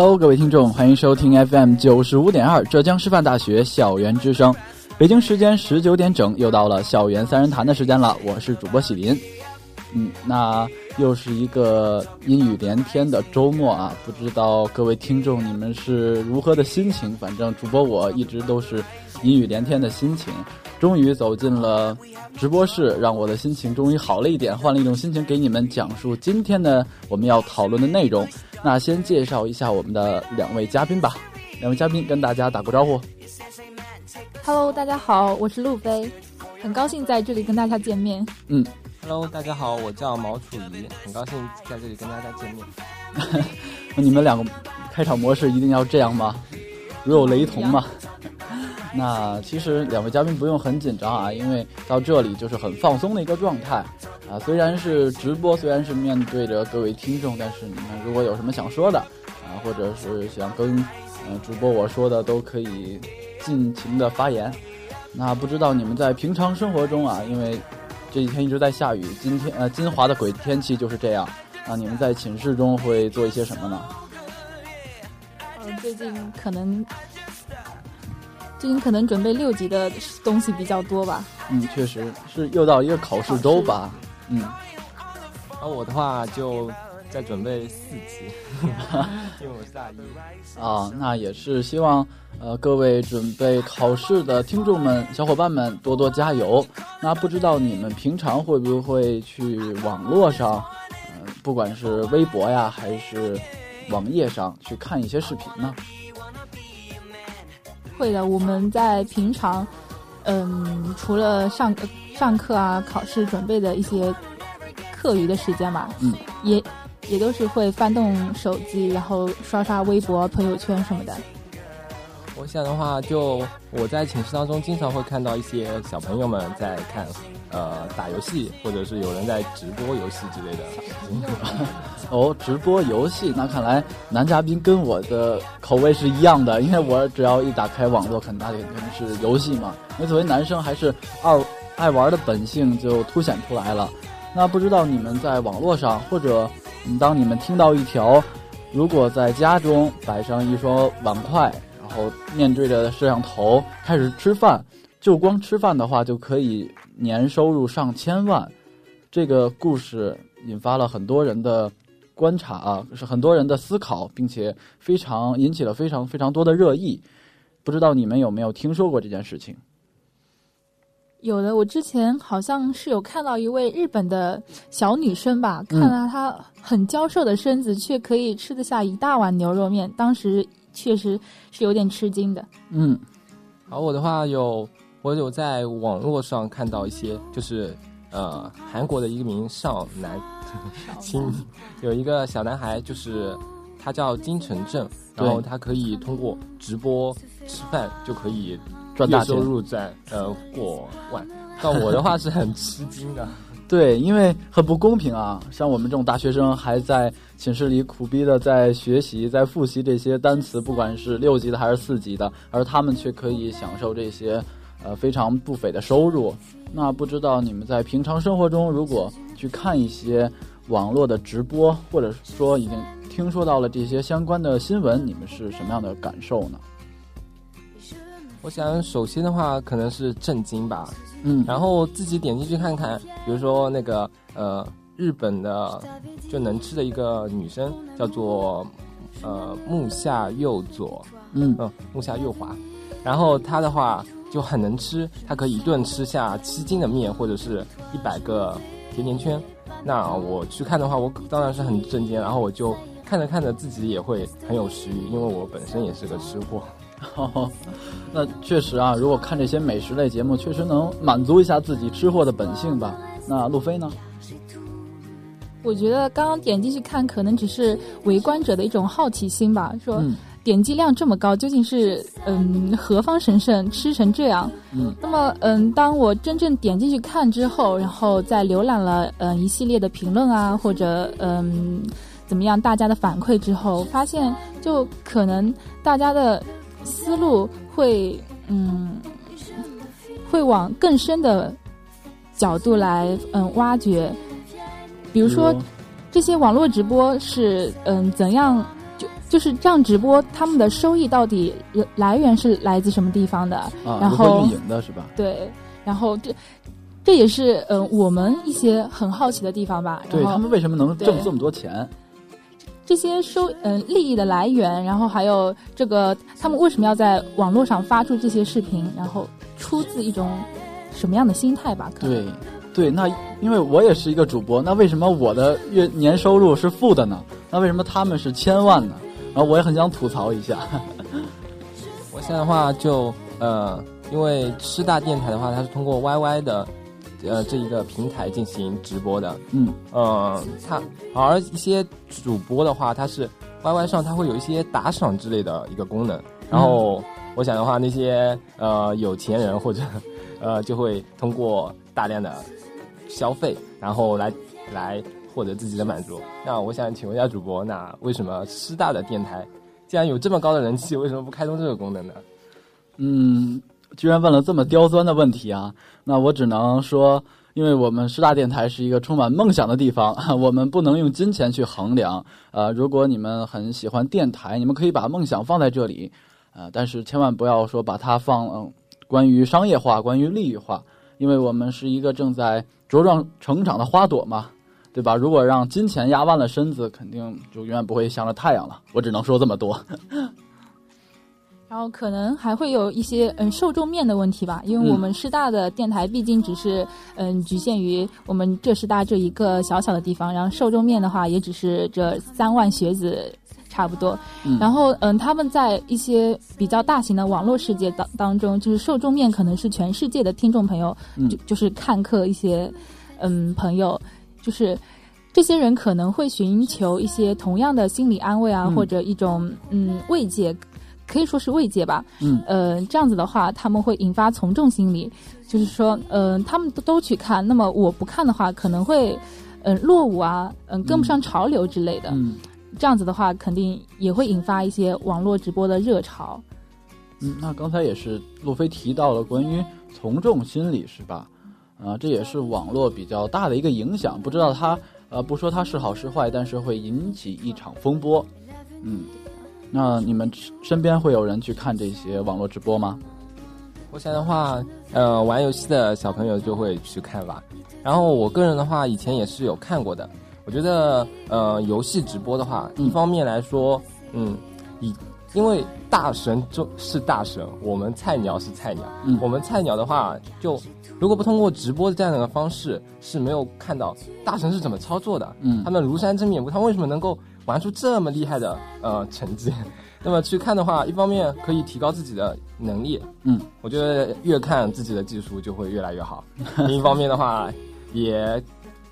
Hello，各位听众，欢迎收听 FM 九十五点二浙江师范大学校园之声。北京时间十九点整，又到了校园三人谈的时间了。我是主播喜林。嗯，那又是一个阴雨连天的周末啊！不知道各位听众你们是如何的心情？反正主播我一直都是阴雨连天的心情。终于走进了直播室，让我的心情终于好了一点，换了一种心情给你们讲述今天的我们要讨论的内容。那先介绍一下我们的两位嘉宾吧。两位嘉宾跟大家打个招呼。Hello，大家好，我是路飞，很高兴在这里跟大家见面。嗯。Hello，大家好，我叫毛楚怡，很高兴在这里跟大家见面。你们两个开场模式一定要这样吗？如有雷同吗？那其实两位嘉宾不用很紧张啊，因为到这里就是很放松的一个状态啊。虽然是直播，虽然是面对着各位听众，但是你们如果有什么想说的啊，或者是想跟呃主播我说的，都可以尽情的发言。那不知道你们在平常生活中啊，因为。这几天一直在下雨，今天呃，金华的鬼天气就是这样。那你们在寝室中会做一些什么呢？嗯，最近可能最近可能准备六级的东西比较多吧。嗯，确实是又到一个考试周吧。嗯，而我的话就。在准备四级，因为我是大一啊，那也是希望呃各位准备考试的听众们、小伙伴们多多加油。那不知道你们平常会不会去网络上，呃，不管是微博呀还是网页上去看一些视频呢？会的，我们在平常，嗯，除了上上课啊、考试准备的一些课余的时间嘛，嗯，也。也都是会翻动手机，然后刷刷微博、朋友圈什么的。我想的话，就我在寝室当中经常会看到一些小朋友们在看，呃，打游戏，或者是有人在直播游戏之类的。哦，直播游戏，那看来男嘉宾跟我的口味是一样的，因为我只要一打开网络，肯定肯定是游戏嘛。因为作为男生，还是二爱玩的本性就凸显出来了。那不知道你们在网络上或者。当你们听到一条，如果在家中摆上一双碗筷，然后面对着摄像头开始吃饭，就光吃饭的话就可以年收入上千万，这个故事引发了很多人的观察啊，是很多人的思考，并且非常引起了非常非常多的热议。不知道你们有没有听说过这件事情？有的，我之前好像是有看到一位日本的小女生吧，看到她很娇瘦的身子，却可以吃得下一大碗牛肉面，当时确实是有点吃惊的。嗯，而我的话有，我有在网络上看到一些，就是呃，韩国的一名少男，亲，有一个小男孩，就是他叫金城镇，然后他可以通过直播吃饭就可以。赚大收入在呃过万，但我的话是很吃惊的。对，因为很不公平啊！像我们这种大学生还在寝室里苦逼的在学习、在复习这些单词，不管是六级的还是四级的，而他们却可以享受这些呃非常不菲的收入。那不知道你们在平常生活中，如果去看一些网络的直播，或者说已经听说到了这些相关的新闻，你们是什么样的感受呢？我想首先的话可能是震惊吧，嗯，然后自己点进去看看，比如说那个呃日本的就能吃的一个女生叫做呃木下佑佐，嗯嗯木下佑华，然后她的话就很能吃，她可以一顿吃下七斤的面或者是一百个甜甜圈。那我去看的话，我当然是很震惊，然后我就看着看着自己也会很有食欲，因为我本身也是个吃货。哦，那确实啊，如果看这些美食类节目，确实能满足一下自己吃货的本性吧。那路飞呢？我觉得刚刚点进去看，可能只是围观者的一种好奇心吧。说嗯点击量这么高，究竟是嗯何方神圣吃成这样？嗯，那么嗯，当我真正点进去看之后，然后再浏览了嗯一系列的评论啊，或者嗯怎么样大家的反馈之后，发现就可能大家的思路会嗯会往更深的角度来嗯挖掘，比如说。这些网络直播是嗯怎样就就是这样直播，他们的收益到底来源是来自什么地方的？啊，然后运营的是吧？对，然后这这也是嗯我们一些很好奇的地方吧。对他们为什么能挣这么多钱？这些收嗯利益的来源，然后还有这个他们为什么要在网络上发出这些视频，然后出自一种什么样的心态吧？可能对，对，那因为我也是一个主播，那为什么我的月年收入是负的呢？那为什么他们是千万呢？然后我也很想吐槽一下。我现在的话就呃，因为师大电台的话，它是通过 YY 的呃这一个平台进行直播的，嗯，呃，它而一些主播的话，它是 YY 上它会有一些打赏之类的一个功能，然后我想的话，那些呃有钱人或者 呃就会通过大量的消费，然后来来获得自己的满足。那我想请问一下主播，那为什么师大的电台既然有这么高的人气，为什么不开通这个功能呢？嗯，居然问了这么刁钻的问题啊！那我只能说，因为我们师大电台是一个充满梦想的地方，我们不能用金钱去衡量。呃，如果你们很喜欢电台，你们可以把梦想放在这里，呃，但是千万不要说把它放、关于商业化、关于利益化，因为我们是一个正在茁壮成长的花朵嘛，对吧？如果让金钱压弯了身子，肯定就永远不会向着太阳了。我只能说这么多。然后可能还会有一些嗯受众面的问题吧，因为嗯我们师大的电台毕竟只是嗯局限于我们浙师大这一个小小的地方，然后受众面的话也只是这三万学子差不多。嗯然后嗯他们在一些比较大型的网络世界当当中，就是受众面可能是全世界的听众朋友，嗯就就是看客一些嗯朋友，就是。这些人可能会寻求一些同样的心理安慰啊，嗯或者一种嗯慰藉，可以说是慰藉吧。嗯呃，这样子的话，他们会引发从众心理，就是说，嗯、他们都都去看，那么我不看的话，可能会，嗯、落伍啊，嗯、跟不上潮流之类的。嗯。这样子的话，肯定也会引发一些网络直播的热潮。嗯，那刚才也是路飞提到了关于从众心理是吧？啊，这也是网络比较大的一个影响。不知道它呃，不说它是好是坏，但是会引起一场风波。嗯，那你们身边会有人去看这些网络直播吗？目前的话，呃，玩游戏的小朋友就会去看吧。然后我个人的话，以前也是有看过的。我觉得，呃，游戏直播的话，嗯一方面来说，嗯，以因为大神就是大神，我们菜鸟是菜鸟。嗯我们菜鸟的话，就如果不通过直播这样的方式，是没有看到大神是怎么操作的。嗯他们庐山真面目，他为什么能够玩出这么厉害的呃成绩？那么去看的话，一方面可以提高自己的能力，嗯，我觉得越看自己的技术就会越来越好。另一方面的话，也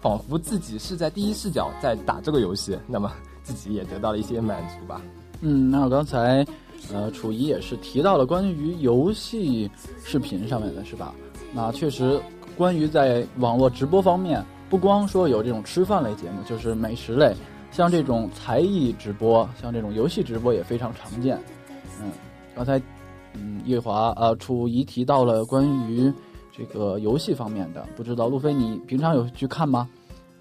仿佛自己是在第一视角在打这个游戏，那么自己也得到了一些满足吧。嗯，那我刚才呃，楚怡也是提到了关于游戏视频上面的是吧？那确实，关于在网络直播方面，不光说有这种吃饭类节目，就是美食类，像这种才艺直播，像这种游戏直播也非常常见。嗯，刚才嗯叶华呃楚怡提到了关于这个游戏方面的，不知道路飞你平常有去看吗？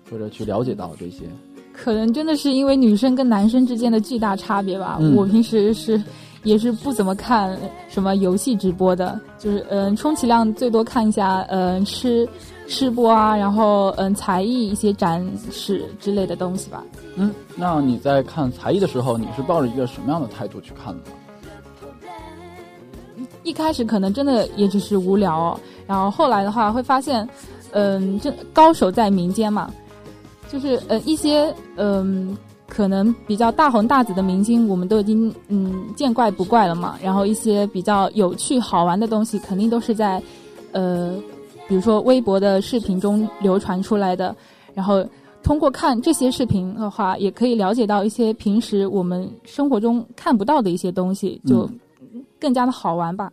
或者去了解到这些？可能真的是因为女生跟男生之间的巨大差别吧。嗯我平时是也是不怎么看什么游戏直播的，就是嗯，充其量最多看一下嗯吃吃播啊，然后嗯才艺一些展示之类的东西吧。嗯，那你在看才艺的时候，你是抱着一个什么样的态度去看的呢？一开始可能真的也只是无聊、哦，然后后来的话会发现，嗯，这高手在民间嘛，就是呃一些嗯可能比较大红大紫的明星，我们都已经嗯见怪不怪了嘛。然后一些比较有趣好玩的东西，肯定都是在呃比如说微博的视频中流传出来的。然后通过看这些视频的话，也可以了解到一些平时我们生活中看不到的一些东西，就更加的好玩吧。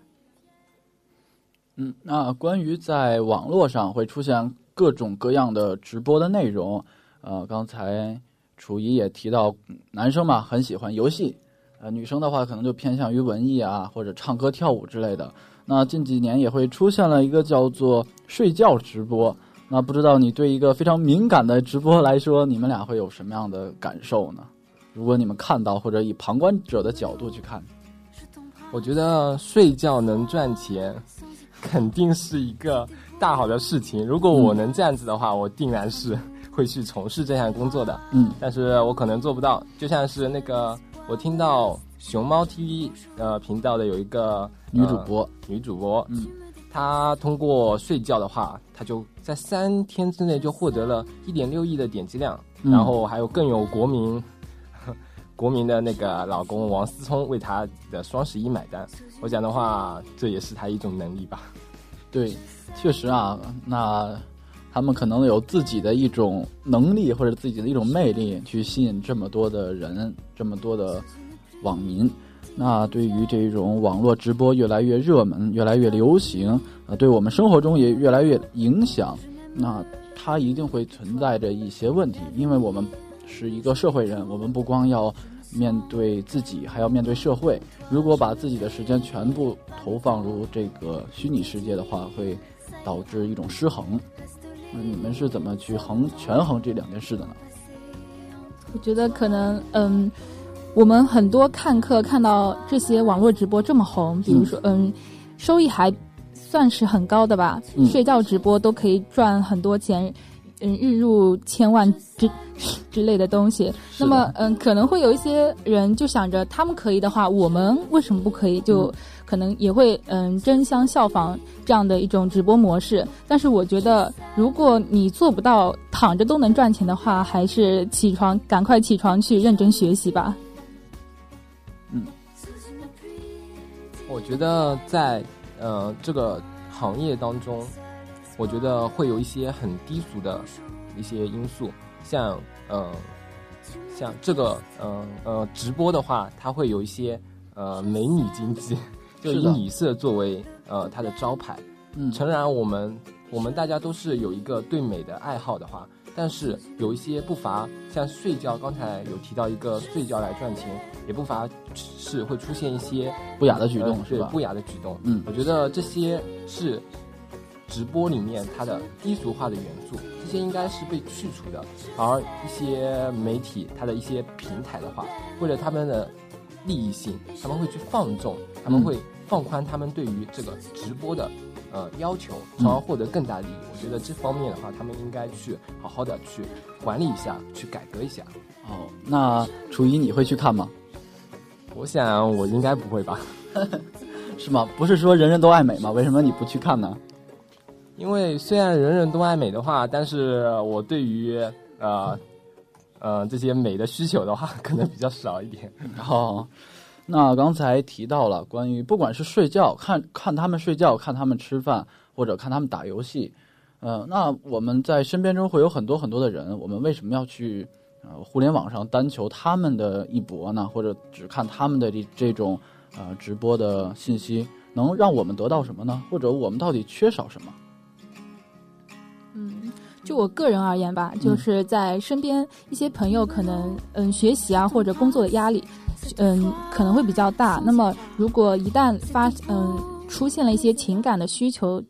嗯，那关于在网络上会出现各种各样的直播的内容，呃，刚才楚怡也提到，嗯男生嘛很喜欢游戏，呃，女生的话可能就偏向于文艺啊或者唱歌跳舞之类的。那近几年也会出现了一个叫做睡觉直播，那不知道你对一个非常敏感的直播来说，你们俩会有什么样的感受呢？如果你们看到或者以旁观者的角度去看，我觉得睡觉能赚钱，肯定是一个大好的事情。如果我能这样子的话，我定然是会去从事这项工作的。嗯但是我可能做不到。就像是那个，我听到熊猫 TV 呃频道的有一个女主播，呃女主播，嗯，她通过睡觉的话，她就在三天之内就获得了一点六亿的点击量，嗯然后还有更有国民。国民的那个老公王思聪为她的双十一买单，我讲的话，这也是她一种能力吧。对，确实啊，那他们可能有自己的一种能力或者自己的一种魅力，去吸引这么多的人，这么多的网民。那对于这种网络直播越来越热门、越来越流行，呃，对我们生活中也越来越影响，那它一定会存在着一些问题，因为我们是一个社会人，我们不光要面对自己，还要面对社会。如果把自己的时间全部投放入这个虚拟世界的话，会导致一种失衡。那你们是怎么去衡权衡这两件事的呢？我觉得可能，嗯，我们很多看客看到这些网络直播这么红，比如说，嗯，收益还算是很高的吧，嗯睡觉直播都可以赚很多钱，嗯，日入千万之 之类的东西。那么，嗯，可能会有一些人就想着，他们可以的话，我们为什么不可以？就可能也会嗯争相效仿这样的一种直播模式。但是我觉得，如果你做不到躺着都能赚钱的话，还是起床赶快起床去认真学习吧。我觉得在呃这个行业当中，我觉得会有一些很低俗的一些因素，像呃像这个呃呃直播的话，它会有一些呃美女经济，就以的女色作为呃它的招牌。嗯诚然，我们我们大家都是有一个对美的爱好的话，但是有一些不乏像睡觉，刚才有提到一个睡觉来赚钱，也不乏是会出现一些不雅的举动是吧？不雅的举动。嗯我觉得这些是直播里面它的低俗化的元素，这些应该是被去除的。而一些媒体它的一些平台的话，为了他们的利益性，他们会去放纵，他们嗯会放宽他们对于这个直播的呃要求，嗯从而获得更大利益。我觉得这方面的话，他们应该去好好的去管理一下，去改革一下。哦，那楚怡你会去看吗？我想我应该不会吧。是吗？不是说人人都爱美吗？为什么你不去看呢？因为虽然人人都爱美的话，但是我对于呃呃这些美的需求的话，可能比较少一点。哦，那刚才提到了关于不管是睡觉、看看他们睡觉、看他们吃饭，或者看他们打游戏，呃，那我们在身边中会有很多很多的人，我们为什么要去呃互联网上单求他们的一搏呢？或者只看他们的这这种呃直播的信息，能让我们得到什么呢？或者我们到底缺少什么？嗯，就我个人而言吧，就是在身边一些朋友可能嗯学习啊或者工作的压力，嗯可能会比较大。那么如果一旦发嗯出现了一些情感的需求，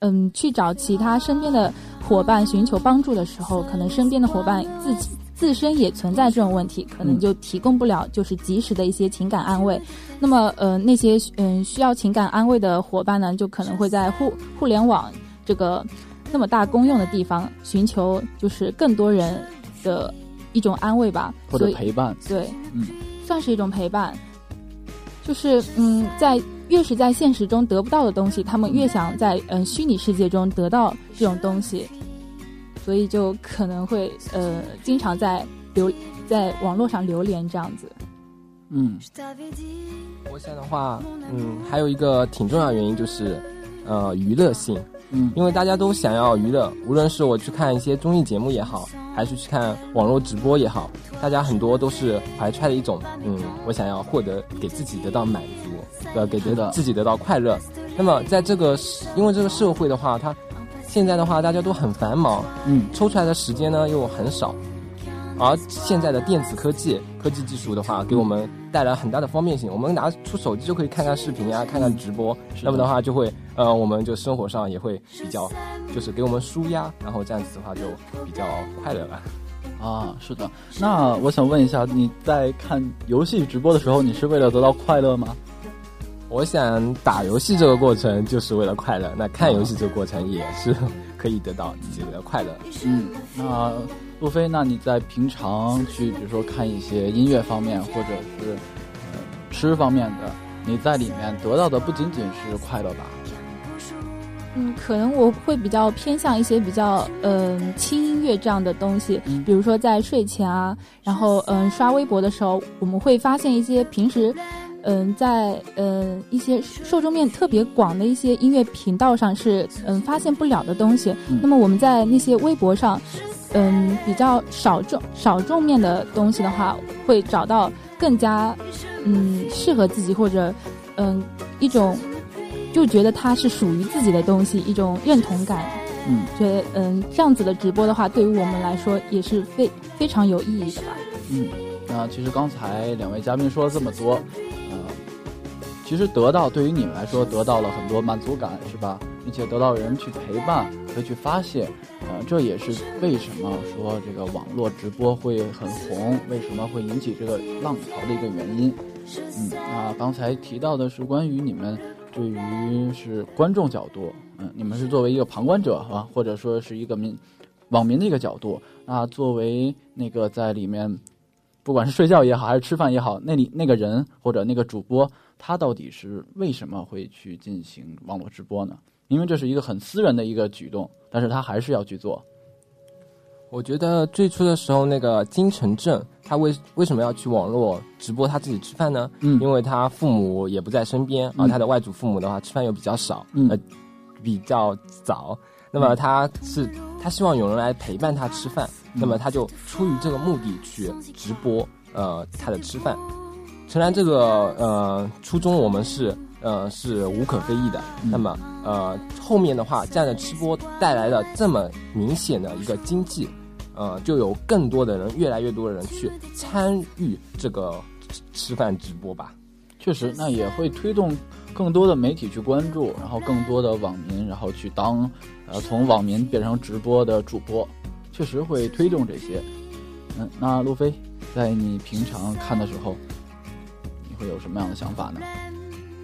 嗯去找其他身边的伙伴寻求帮助的时候，可能身边的伙伴自己自身也存在这种问题，可能就提供不了就是及时的一些情感安慰。那么呃那些嗯需要情感安慰的伙伴呢，就可能会在互互联网这个那么大公用的地方寻求就是更多人的一种安慰吧，或者陪伴。对，嗯，算是一种陪伴。就是嗯，在越是在现实中得不到的东西，他们越想在嗯虚拟世界中得到这种东西，所以就可能会呃经常在流在网络上流连这样子。嗯，我想的话，嗯，还有一个挺重要的原因就是，呃，娱乐性。嗯。因为大家都想要娱乐，无论是我去看一些综艺节目也好，还是去看网络直播也好，大家很多都是怀揣的一种，嗯，我想要获得给自己得到满足，呃，给得自己得到快乐。那么在这个因为这个社会的话，它现在的话大家都很繁忙，嗯。抽出来的时间呢又很少，而现在的电子科技、科技技术的话，给我们带来很大的方便性。我们拿出手机就可以看看视频啊，看看直播。那么的话，就会呃，我们就生活上也会比较，就是给我们舒压，然后这样子的话就比较快乐了。啊，是的。那我想问一下，你在看游戏直播的时候，你是为了得到快乐吗？我想打游戏这个过程就是为了快乐，那看游戏这个过程也是可以得到自己的快乐。嗯，那路飞，那你在平常去，比如说看一些音乐方面，或者是呃吃方面的，你在里面得到的不仅仅是快乐吧？嗯，可能我会比较偏向一些比较嗯、轻音乐这样的东西，嗯比如说在睡前啊，然后嗯、刷微博的时候，我们会发现一些平时嗯、在嗯、一些受众面特别广的一些音乐频道上是嗯、发现不了的东西。嗯那么我们在那些微博上，嗯，比较少众少众面的东西的话，会找到更加嗯适合自己或者嗯一种就觉得它是属于自己的东西，一种认同感。嗯觉得嗯这样子的直播的话，对于我们来说也是非非常有意义的吧。嗯，那其实刚才两位嘉宾说了这么多，呃，其实得到对于你们来说得到了很多满足感，是吧？并且得到人去陪伴和去发泄，呃，这也是为什么说这个网络直播会很红，为什么会引起这个浪潮的一个原因。嗯，那刚才提到的是关于你们对于是观众角度，嗯，你们是作为一个旁观者啊，或者说是一个民网民的一个角度，那作为那个在里面，不管是睡觉也好，还是吃饭也好，那里那个人或者那个主播，他到底是为什么会去进行网络直播呢？因为这是一个很私人的一个举动，但是他还是要去做。我觉得最初的时候，那个金城镇他为为什么要去网络直播他自己吃饭呢？嗯因为他父母也不在身边，嗯而他的外祖父母的话吃饭又比较少，嗯呃，比较早。那么他是他希望有人来陪伴他吃饭，嗯那么他就出于这个目的去直播呃他的吃饭。诚然，这个呃初衷我们是呃是无可非议的。嗯那么呃后面的话，这样的吃播带来了这么明显的一个经济，呃就有更多的人，越来越多的人去参与这个吃吃饭直播吧。确实，那也会推动更多的媒体去关注，然后更多的网民，然后去当呃从网民变成直播的主播，确实会推动这些。嗯，那路飞，在你平常看的时候，你会有什么样的想法呢？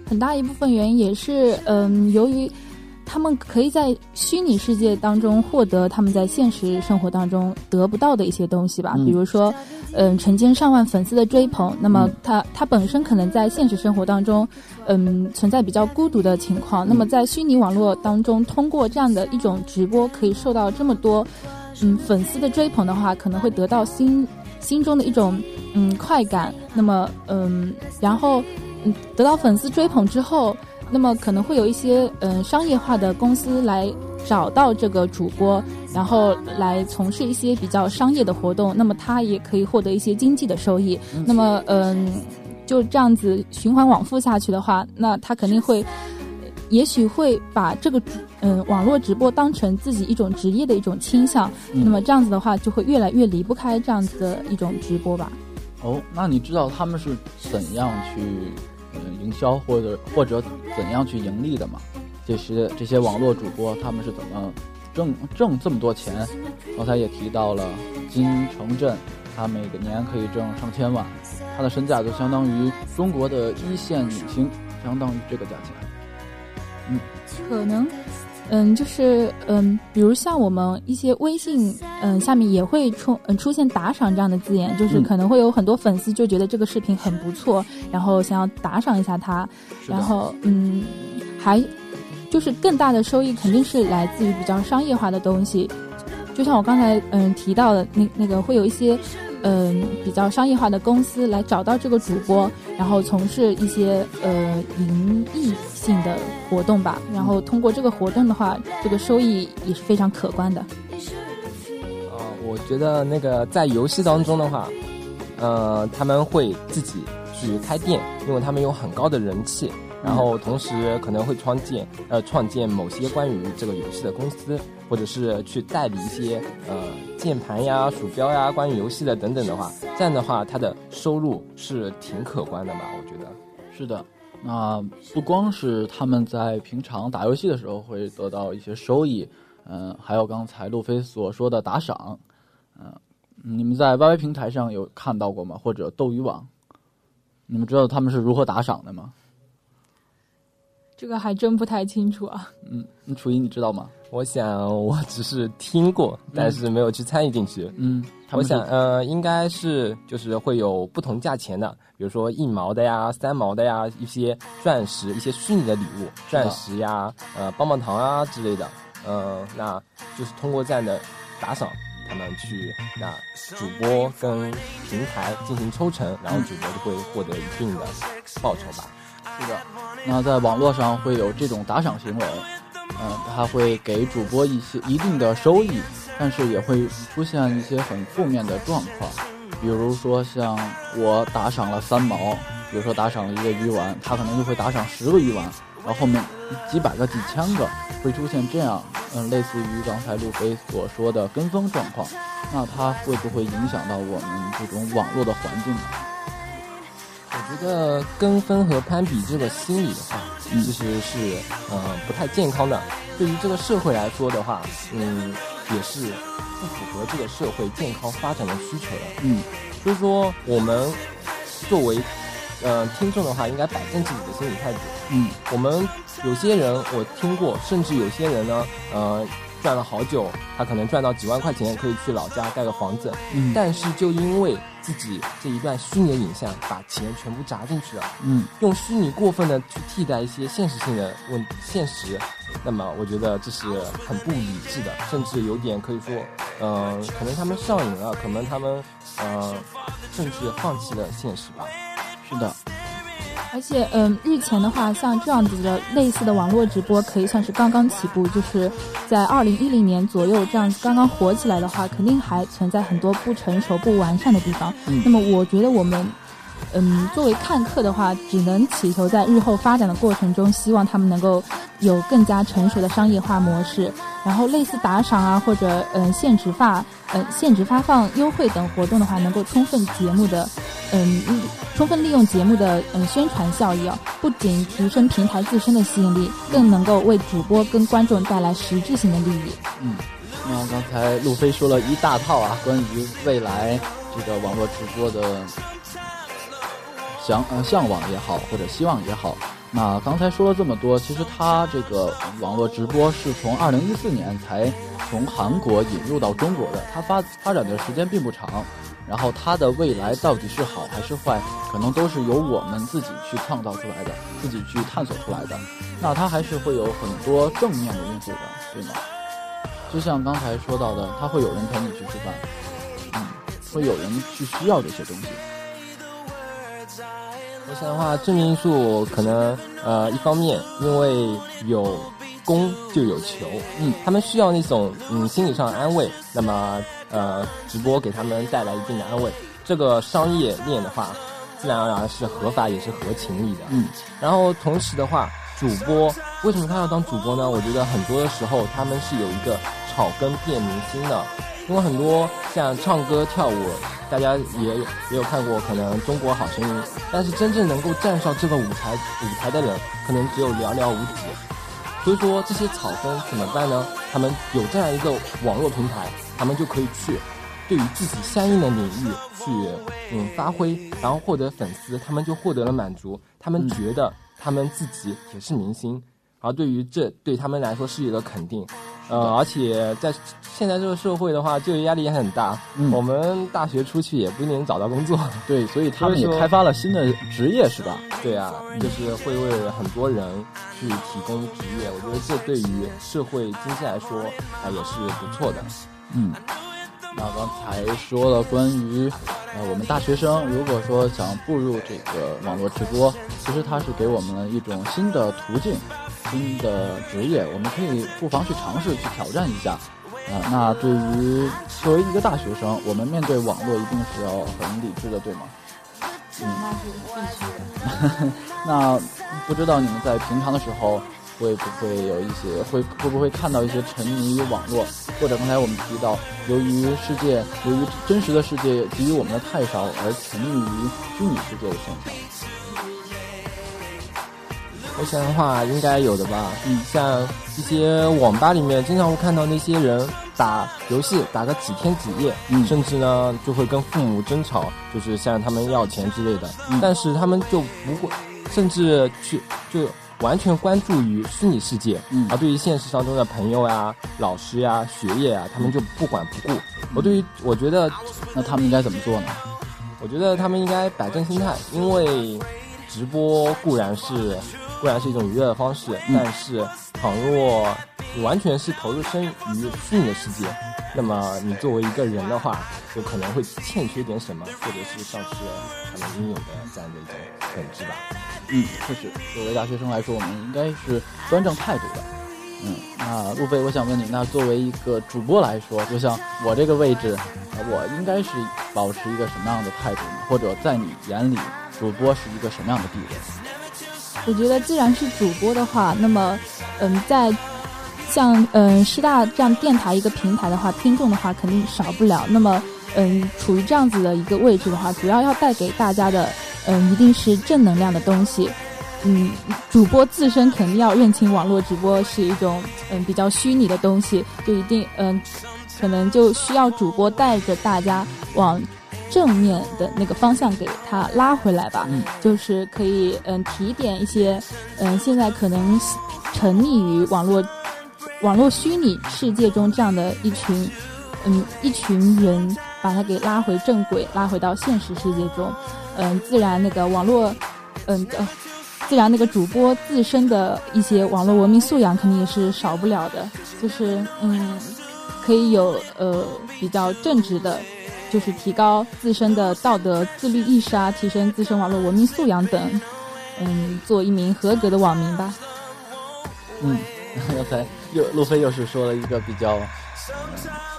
很大一部分原因也是，嗯，由于他们可以在虚拟世界当中获得他们在现实生活当中得不到的一些东西吧，嗯比如说，嗯，成千上万粉丝的追捧，那么嗯他他本身可能在现实生活当中，嗯，存在比较孤独的情况，那么在虚拟网络当中，通过这样的一种直播，可以受到这么多，嗯，粉丝的追捧的话，可能会得到心心中的一种嗯快感，那么嗯，然后。嗯，得到粉丝追捧之后，那么可能会有一些嗯、呃商业化的公司来找到这个主播，然后来从事一些比较商业的活动，那么他也可以获得一些经济的收益。那么嗯、就这样子循环往复下去的话，那他肯定会。也许会把这个嗯网络直播当成自己一种职业的一种倾向，嗯那么这样子的话就会越来越离不开这样子的一种直播吧。哦，那你知道他们是怎样去嗯营销或者或者怎样去盈利的嘛？这些这些网络主播他们是怎么挣挣这么多钱？刚才也提到了金城镇，他每个年可以挣上千万，他的身价就相当于中国的一线女星，相当于这个价钱。嗯，可能。嗯，就是嗯，比如像我们一些微信，嗯，下面也会出嗯出现打赏这样的字眼，就是可能会有很多粉丝就觉得这个视频很不错，然后想要打赏一下他，然后嗯，还就是更大的收益肯定是来自于比较商业化的东西，就像我刚才嗯提到的那那个会有一些。嗯，比较商业化的公司来找到这个主播，然后从事一些呃盈利性的活动吧。然后通过这个活动的话，这个收益也是非常可观的。啊，我觉得那个在游戏当中的话，呃，他们会自己去开店，因为他们有很高的人气。然后同时可能会创建呃创建某些关于这个游戏的公司，或者是去代理一些呃键盘呀、鼠标呀关于游戏的等等的话，这样的话他的收入是挺可观的吧？我觉得是的。那不光是他们在平常打游戏的时候会得到一些收益，嗯，还有刚才路飞所说的打赏，嗯，你们在 YY 平台上有看到过吗？或者斗鱼网，你们知道他们是如何打赏的吗？这个还真不太清楚啊。嗯，楚一你知道吗？我想我只是听过，但是没有去参与进去。嗯，我想呃，应该是就是会有不同价钱的，比如说一毛的呀、三毛的呀，一些钻石、一些虚拟的礼物，钻石呀、呃棒棒糖啊之类的。呃，那就是通过这样的打赏，他们去那主播跟平台进行抽成，然后主播就会获得一定的报酬吧。是的，那在网络上会有这种打赏行为，嗯，他会给主播一些一定的收益，但是也会出现一些很负面的状况，比如说像我打赏了三毛，比如说打赏了一个鱼丸，他可能就会打赏十个鱼丸，然后后面几百个、几千个会出现这样，嗯，类似于刚才路飞所说的跟风状况，那它会不会影响到我们这种网络的环境呢？我觉得跟风和攀比这个心理的话，其实是呃不太健康的。对于这个社会来说的话，嗯，也是不符合这个社会健康发展的需求的。嗯，所以说我们作为呃听众的话，应该摆正自己的心理态度。嗯，我们有些人我听过，甚至有些人呢，呃。赚了好久，他可能赚到几万块钱，可以去老家盖个房子。嗯，但是就因为自己这一段虚拟的影像，把钱全部砸进去了。嗯，用虚拟过分的去替代一些现实性的问现实，那么我觉得这是很不理智的，甚至有点可以说，嗯，可能他们上瘾了，可能他们，呃，甚至放弃了现实吧。是的。而且，嗯，日前的话，像这样子的类似的网络直播，可以算是刚刚起步，就是在二零一零年左右这样子刚刚火起来的话，肯定还存在很多不成熟、不完善的地方。那么，我觉得我们，嗯，作为看客的话，只能祈求在日后发展的过程中，希望他们能够有更加成熟的商业化模式。然后，类似打赏啊，或者嗯限值发、嗯限值发放优惠等活动的话，能够充分节目的，嗯。充分利用节目的嗯宣传效益啊，不仅提升平台自身的吸引力，更能够为主播跟观众带来实质性的利益。嗯，那刚才路飞说了一大套啊，关于未来这个网络直播的向呃向往也好，或者希望也好。那刚才说了这么多，其实他这个网络直播是从二零一四年才从韩国引入到中国的，它发发展的时间并不长。然后它的未来到底是好还是坏，可能都是由我们自己去创造出来的，自己去探索出来的。那它还是会有很多正面的因素的，对吗？就像刚才说到的，它会有人陪你去吃饭，嗯，会有人去需要这些东西。我想的话，正面因素可能呃，一方面因为有攻就有求，嗯，他们需要那种嗯心理上的安慰，那么。呃，直播给他们带来一定的安慰，这个商业链的话，自然而然是合法也是合情理的。嗯，然后同时的话，主播为什么他要当主播呢？我觉得很多的时候他们是有一个草根变明星的因为很多像唱歌跳舞，大家也也有看过，可能《中国好声音》，但是真正能够站上这个舞台舞台的人，可能只有寥寥无几。所以说这些草根怎么办呢？他们有这样一个网络平台，他们就可以去对于自己相应的领域去嗯发挥，然后获得粉丝，他们就获得了满足，他们觉得他们自己也是明星。而对于这对他们来说是一个肯定，呃，而且在现在这个社会的话，就业压力也很大。嗯我们大学出去也不一定能找到工作。对，所以他们也开发了新的职业，是吧？对啊，就是会为很多人去提供职业，我觉得这对于社会经济来说啊、也是不错的。嗯，那刚才说了关于呃我们大学生，如果说想步入这个网络直播，其实它是给我们了一种新的途径、新的职业，我们可以不妨去尝试去挑战一下。啊、那对于作为一个大学生，我们面对网络一定是要很理智的，对吗？嗯，那是必须的。那不知道你们在平常的时候会不会有一些会会不会看到一些沉迷于网络，或者刚才我们提到，由于世界由于真实的世界给予我们的太少，而沉迷于虚拟世界的现象。我想的话，应该有的吧。嗯像一些网吧里面，经常会看到那些人打游戏打个几天几夜，嗯甚至呢就会跟父母争吵，就是向他们要钱之类的。嗯但是他们就不会，甚至去就完全关注于虚拟世界，嗯而对于现实当中的朋友啊、老师呀、学业啊，他们就不管不顾。我对于我觉得那他们应该怎么做呢？我觉得他们应该摆正心态，因为直播固然是固然是一种娱乐的方式，嗯但是倘若你完全是投入身于虚拟的世界，那么你作为一个人的话，就可能会欠缺点什么，或者是丧失了他们应有的这样的一种本质吧。嗯，确实，作为大学生来说，我们应该是端正态度的。嗯，那路飞，我想问你，那作为一个主播来说，就像我这个位置，呃我应该是保持一个什么样的态度呢？或者在你眼里，主播是一个什么样的地位？我觉得，既然是主播的话，那么，嗯，在像嗯师大这样电台一个平台的话，听众的话肯定少不了。那么，嗯，处于这样子的一个位置的话，主要要带给大家的，嗯，一定是正能量的东西。嗯，主播自身肯定要认清网络直播是一种嗯比较虚拟的东西，就一定嗯，可能就需要主播带着大家往正面的那个方向给他拉回来吧。嗯，就是可以嗯提点一些嗯现在可能沉溺于网络网络虚拟世界中这样的一群嗯一群人，把他给拉回正轨，拉回到现实世界中。嗯，自然那个网络嗯呃。自然，那个主播自身的一些网络文明素养肯定也是少不了的，就是嗯，可以有呃比较正直的，就是提高自身的道德自律意识啊，提升自身网络文明素养等，嗯，做一名合格的网民吧。嗯，刚才又路飞又是说了一个比较呃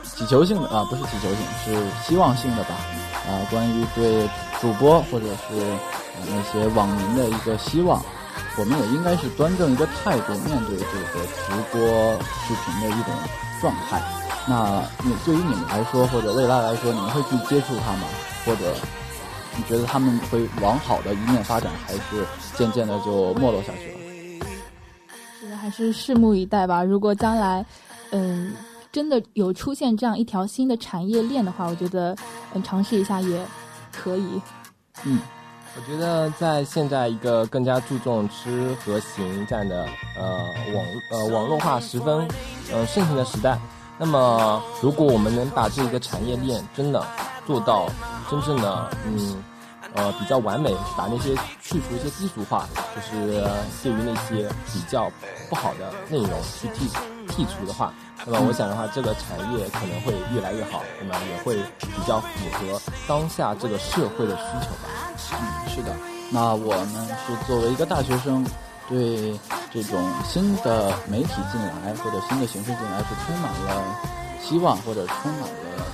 祈求性的啊，不是祈求性，是希望性的吧？啊，关于对主播或者是呃那些网民的一个希望，我们也应该是端正一个态度面对这个直播视频的一种状态。那你对于你们来说，或者未来来说，你们会去接触他吗？或者你觉得他们会往好的一面发展，还是渐渐的就没落下去了？是还是拭目以待吧。如果将来，嗯，真的有出现这样一条新的产业链的话，我觉得，嗯，尝试一下也可以。嗯。我觉得在现在一个更加注重吃和行这样的呃网呃网络化十分呃盛行的时代，那么如果我们能把这个产业链真的做到真正的嗯呃比较完美，把那些去除一些低俗化，就是对于那些比较不好的内容去剔剔除的话，那么我想的话，这个产业可能会越来越好，那么也会比较符合当下这个社会的需求吧。嗯，是的。那我呢是作为一个大学生，对这种新的媒体进来或者新的形式进来是充满了希望或者充满了、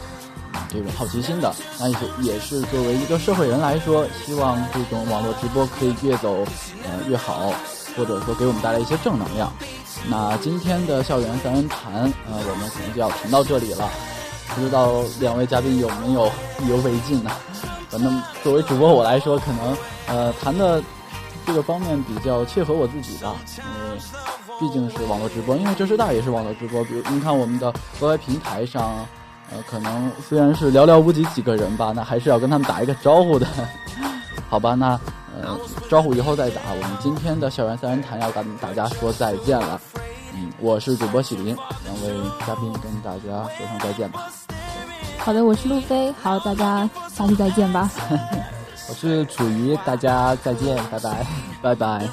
这种好奇心的。那也是也是作为一个社会人来说，希望这种网络直播可以越走呃越好，或者说给我们带来一些正能量。那今天的校园三人谈，呃，我们可能就要谈到这里了。不知道两位嘉宾有没有意犹未尽呢？反正作为主播我来说，可能呃谈的这个方面比较切合我自己吧，因为毕竟是网络直播，因为浙师大也是网络直播。比如您看我们的 YY 平台上，呃，可能虽然是寥寥无几几个人吧，那还是要跟他们打一个招呼的，好吧？那呃招呼以后再打。我们今天的校园三人谈要跟大家说再见了。嗯，我是主播喜林，两位嘉宾跟大家说声再见吧。好的，我是路飞，好，大家下期再见吧。我是楚怡大家再见拜拜拜拜。